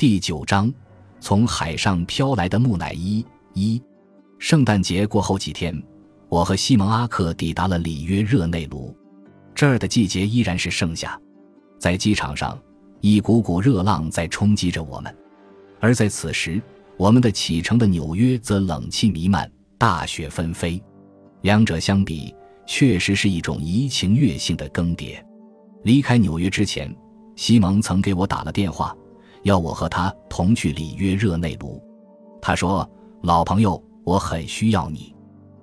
第九章，从海上飘来的木乃伊。一，圣诞节过后几天，我和西蒙阿克抵达了里约热内卢。这儿的季节依然是盛夏，在机场上，一股股热浪在冲击着我们；而在此时，我们的启程的纽约则冷气弥漫，大雪纷飞。两者相比，确实是一种怡情悦性的更迭。离开纽约之前，西蒙曾给我打了电话。要我和他同去里约热内卢，他说：“老朋友，我很需要你。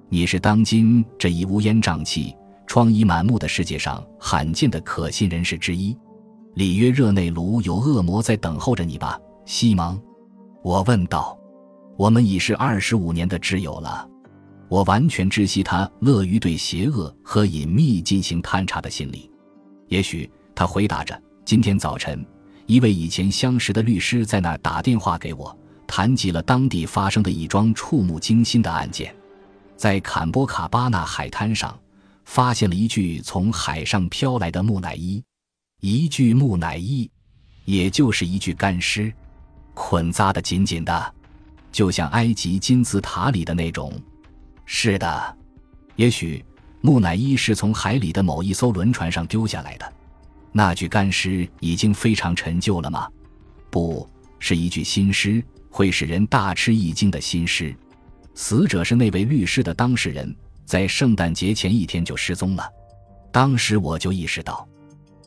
你是当今这一乌烟瘴气、疮痍满目的世界上罕见的可信人士之一。里约热内卢有恶魔在等候着你吧，西蒙？”我问道。“我们已是二十五年的挚友了。”我完全知悉他乐于对邪恶和隐秘进行探查的心理。也许他回答着：“今天早晨。”一位以前相识的律师在那儿打电话给我，谈及了当地发生的一桩触目惊心的案件，在坎波卡巴纳海滩上，发现了一具从海上飘来的木乃伊，一具木乃伊，也就是一具干尸，捆扎的紧紧的，就像埃及金字塔里的那种。是的，也许木乃伊是从海里的某一艘轮船上丢下来的。那具干尸已经非常陈旧了吗？不是一具新尸，会使人大吃一惊的新尸。死者是那位律师的当事人，在圣诞节前一天就失踪了。当时我就意识到，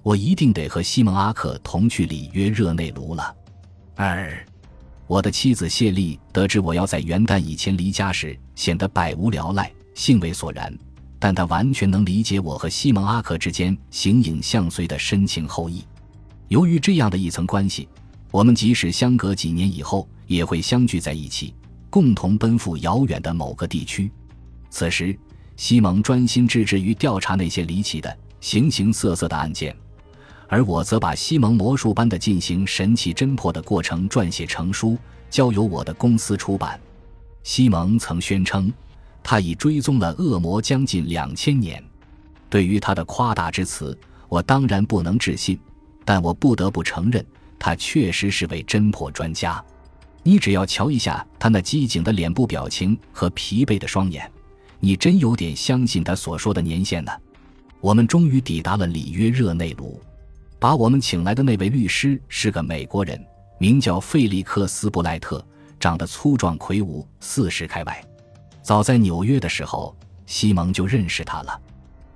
我一定得和西蒙阿克同去里约热内卢了。二，我的妻子谢丽得知我要在元旦以前离家时，显得百无聊赖，兴味索然。但他完全能理解我和西蒙阿克之间形影相随的深情厚谊。由于这样的一层关系，我们即使相隔几年以后，也会相聚在一起，共同奔赴遥远的某个地区。此时，西蒙专心致志于调查那些离奇的、形形色色的案件，而我则把西蒙魔术般的进行神奇侦破的过程撰写成书，交由我的公司出版。西蒙曾宣称。他已追踪了恶魔将近两千年，对于他的夸大之词，我当然不能置信，但我不得不承认，他确实是位侦破专家。你只要瞧一下他那机警的脸部表情和疲惫的双眼，你真有点相信他所说的年限呢。我们终于抵达了里约热内卢，把我们请来的那位律师是个美国人，名叫费利克斯布莱特，长得粗壮魁梧，四十开外。早在纽约的时候，西蒙就认识他了。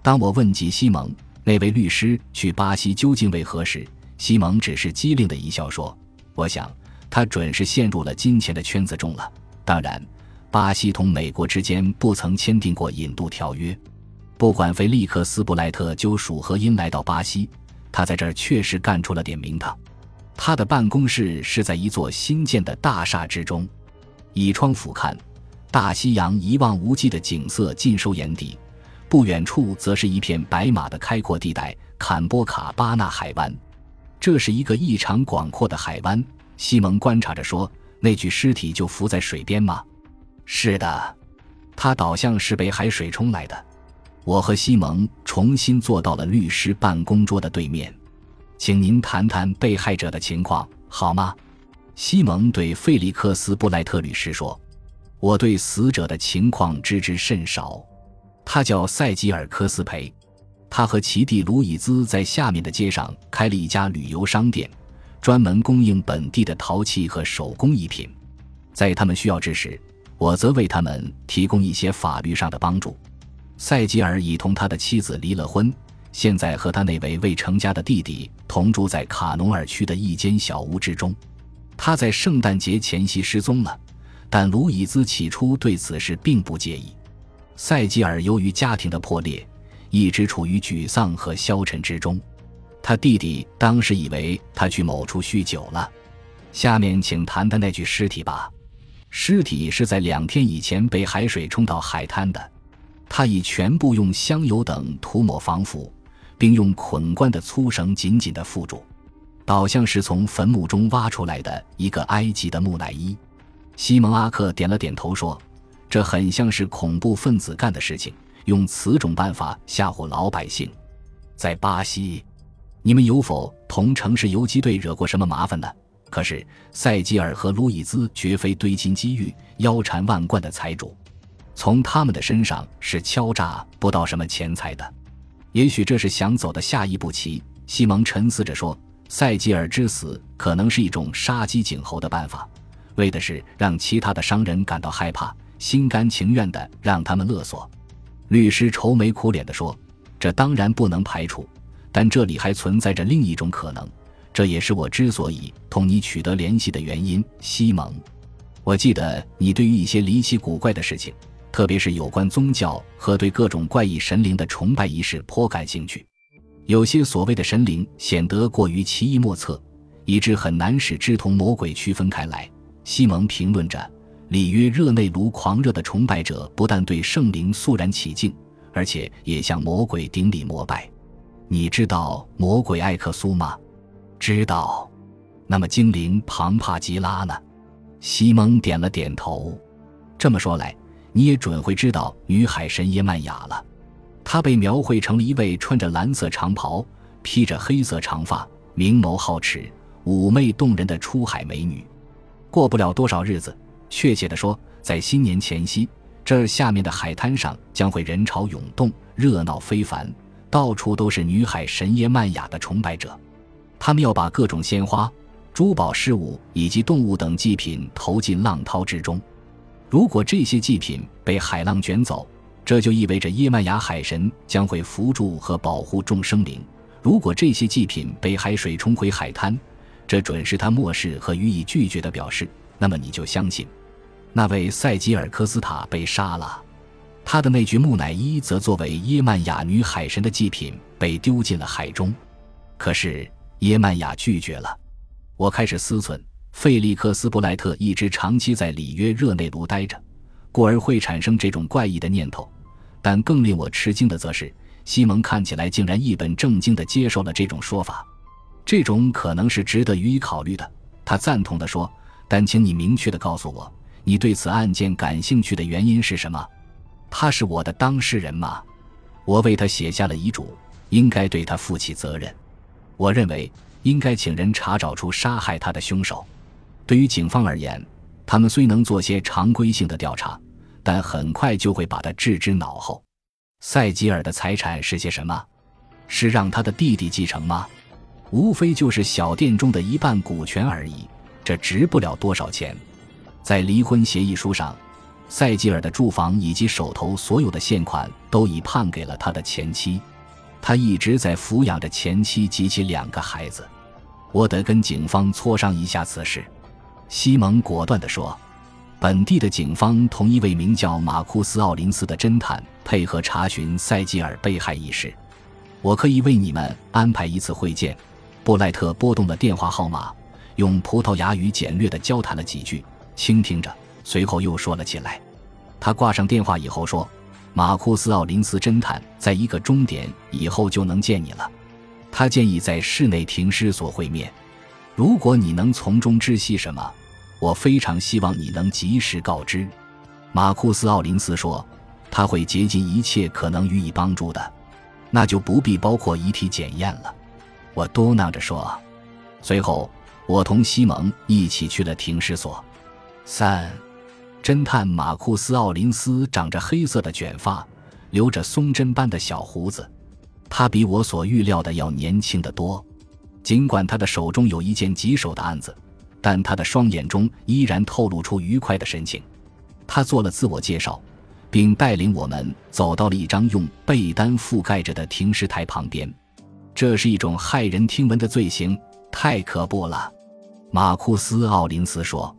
当我问及西蒙那位律师去巴西究竟为何时，西蒙只是机灵的一笑说：“我想他准是陷入了金钱的圈子中了。当然，巴西同美国之间不曾签订过引渡条约。不管菲利克斯布莱特究属何因来到巴西，他在这儿确实干出了点名堂。他的办公室是在一座新建的大厦之中，倚窗俯瞰。”大西洋一望无际的景色尽收眼底，不远处则是一片白马的开阔地带——坎波卡巴纳海湾。这是一个异常广阔的海湾。西蒙观察着说：“那具尸体就浮在水边吗？”“是的，他倒像是被海水冲来的。”我和西蒙重新坐到了律师办公桌的对面。“请您谈谈被害者的情况好吗？”西蒙对费利克斯布莱特律师说。我对死者的情况知之甚少，他叫塞吉尔科斯培，他和其弟卢伊兹在下面的街上开了一家旅游商店，专门供应本地的陶器和手工艺品。在他们需要之时，我则为他们提供一些法律上的帮助。塞吉尔已同他的妻子离了婚，现在和他那位未成家的弟弟同住在卡农尔区的一间小屋之中。他在圣诞节前夕失踪了。但卢伊兹起初对此事并不介意。塞吉尔由于家庭的破裂，一直处于沮丧和消沉之中。他弟弟当时以为他去某处酗酒了。下面请谈谈那具尸体吧。尸体是在两天以前被海水冲到海滩的。他已全部用香油等涂抹防腐，并用捆冠的粗绳紧紧地缚住，倒像是从坟墓中挖出来的一个埃及的木乃伊。西蒙阿克点了点头，说：“这很像是恐怖分子干的事情，用此种办法吓唬老百姓。在巴西，你们有否同城市游击队惹过什么麻烦呢？可是塞吉尔和路易兹绝非堆金积玉、腰缠万贯的财主，从他们的身上是敲诈不到什么钱财的。也许这是想走的下一步棋。西蒙沉思着说：“塞吉尔之死可能是一种杀鸡儆猴的办法，为的是让其他的商人感到害怕，心甘情愿地让他们勒索。”律师愁眉苦脸地说：“这当然不能排除，但这里还存在着另一种可能。这也是我之所以同你取得联系的原因，西蒙。我记得你对于一些离奇古怪的事情，特别是有关宗教和对各种怪异神灵的崇拜仪式颇感兴趣。有些所谓的神灵显得过于奇异莫测，以致很难使之同魔鬼区分开来。”西蒙评论着。里约热内卢狂热的崇拜者不但对圣灵肃然起敬，而且也向魔鬼顶礼膜拜。你知道魔鬼艾克苏吗？知道。那么精灵庞帕吉拉呢？西蒙点了点头。这么说来，你也准会知道女海神耶曼雅了。她被描绘成了一位穿着蓝色长袍、披着黑色长发、明眸皓齿、妩媚动人的出海美女。过不了多少日子。确切地说，在新年前夕，这儿下面的海滩上将会人潮涌动，热闹非凡，到处都是女海神耶曼雅的崇拜者。他们要把各种鲜花、珠宝饰物以及动物等祭品投进浪涛之中。如果这些祭品被海浪卷走，这就意味着耶曼雅海神将会扶助和保护众生灵；如果这些祭品被海水冲回海滩，这准是他漠视和予以拒绝的表示。那么你就相信。那位塞吉尔科斯塔被杀了，他的那具木乃伊则作为耶曼雅女海神的祭品被丢进了海中。可是耶曼雅拒绝了。我开始思忖，费利克斯·布莱特一直长期在里约热内卢待着，故而会产生这种怪异的念头。但更令我吃惊的则是，西蒙看起来竟然一本正经地接受了这种说法。这种可能是值得予以考虑的。他赞同地说：“但请你明确地告诉我。”你对此案件感兴趣的原因是什么？他是我的当事人吗？我为他写下了遗嘱，应该对他负起责任。我认为应该请人查找出杀害他的凶手。对于警方而言，他们虽能做些常规性的调查，但很快就会把他置之脑后。塞吉尔的财产是些什么？是让他的弟弟继承吗？无非就是小店中的一半股权而已，这值不了多少钱。在离婚协议书上，塞吉尔的住房以及手头所有的现款都已判给了他的前妻。他一直在抚养着前妻及其两个孩子。我得跟警方磋商一下此事。”西蒙果断地说。本地的警方同一位名叫马库斯·奥林斯的侦探配合查询塞吉尔被害一事。我可以为你们安排一次会见。布莱特拨动了电话号码，用葡萄牙语简略的交谈了几句。倾听着，随后又说了起来。他挂上电话以后说：“马库斯·奥林斯侦探在一个钟点以后就能见你了。他建议在室内停尸所会面。如果你能从中知悉什么，我非常希望你能及时告知。”马库斯·奥林斯说：“他会竭尽一切可能予以帮助的。那就不必包括遗体检验了。”我嘟囔着说。随后，我同西蒙一起去了停尸所。三，侦探马库斯·奥林斯长着黑色的卷发，留着松针般的小胡子。他比我所预料的要年轻得多。尽管他的手中有一件棘手的案子，但他的双眼中依然透露出愉快的神情。他做了自我介绍，并带领我们走到了一张用被单覆盖着的停尸台旁边。这是一种骇人听闻的罪行，太可怖了。马库斯·奥林斯说。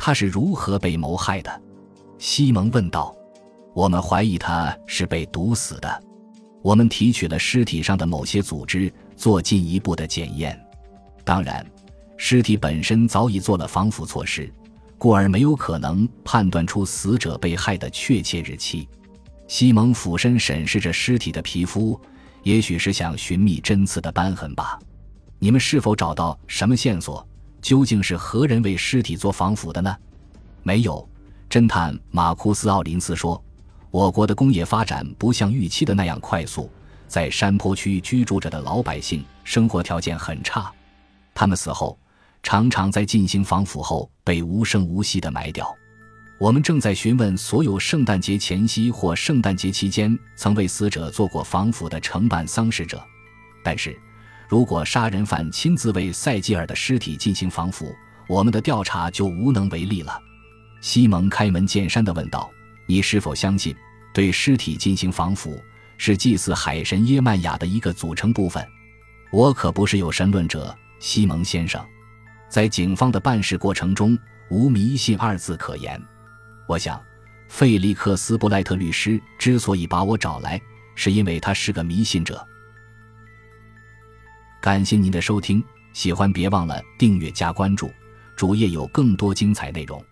他是如何被谋害的？西蒙问道。我们怀疑他是被毒死的。我们提取了尸体上的某些组织，做进一步的检验。当然，尸体本身早已做了防腐措施，故而没有可能判断出死者被害的确切日期。西蒙俯身审视着尸体的皮肤，也许是想寻觅针刺的斑痕吧。你们是否找到什么线索？究竟是何人为尸体做防腐的呢？没有，侦探马库斯·奥林斯说：“我国的工业发展不像预期的那样快速，在山坡区居住着的老百姓生活条件很差。他们死后，常常在进行防腐后被无声无息地埋掉。我们正在询问所有圣诞节前夕或圣诞节期间曾为死者做过防腐的承办丧事者，但是，如果杀人犯亲自为塞吉尔的尸体进行防腐，我们的调查就无能为力了。西蒙开门见山地问道：“你是否相信，对尸体进行防腐是祭祀海神耶曼雅的一个组成部分？”我可不是有神论者，西蒙先生。在警方的办事过程中，无迷信二字可言。我想，费利克斯·布莱特律师之所以把我找来，是因为他是个迷信者。感谢您的收听，喜欢别忘了订阅加关注，主页有更多精彩内容。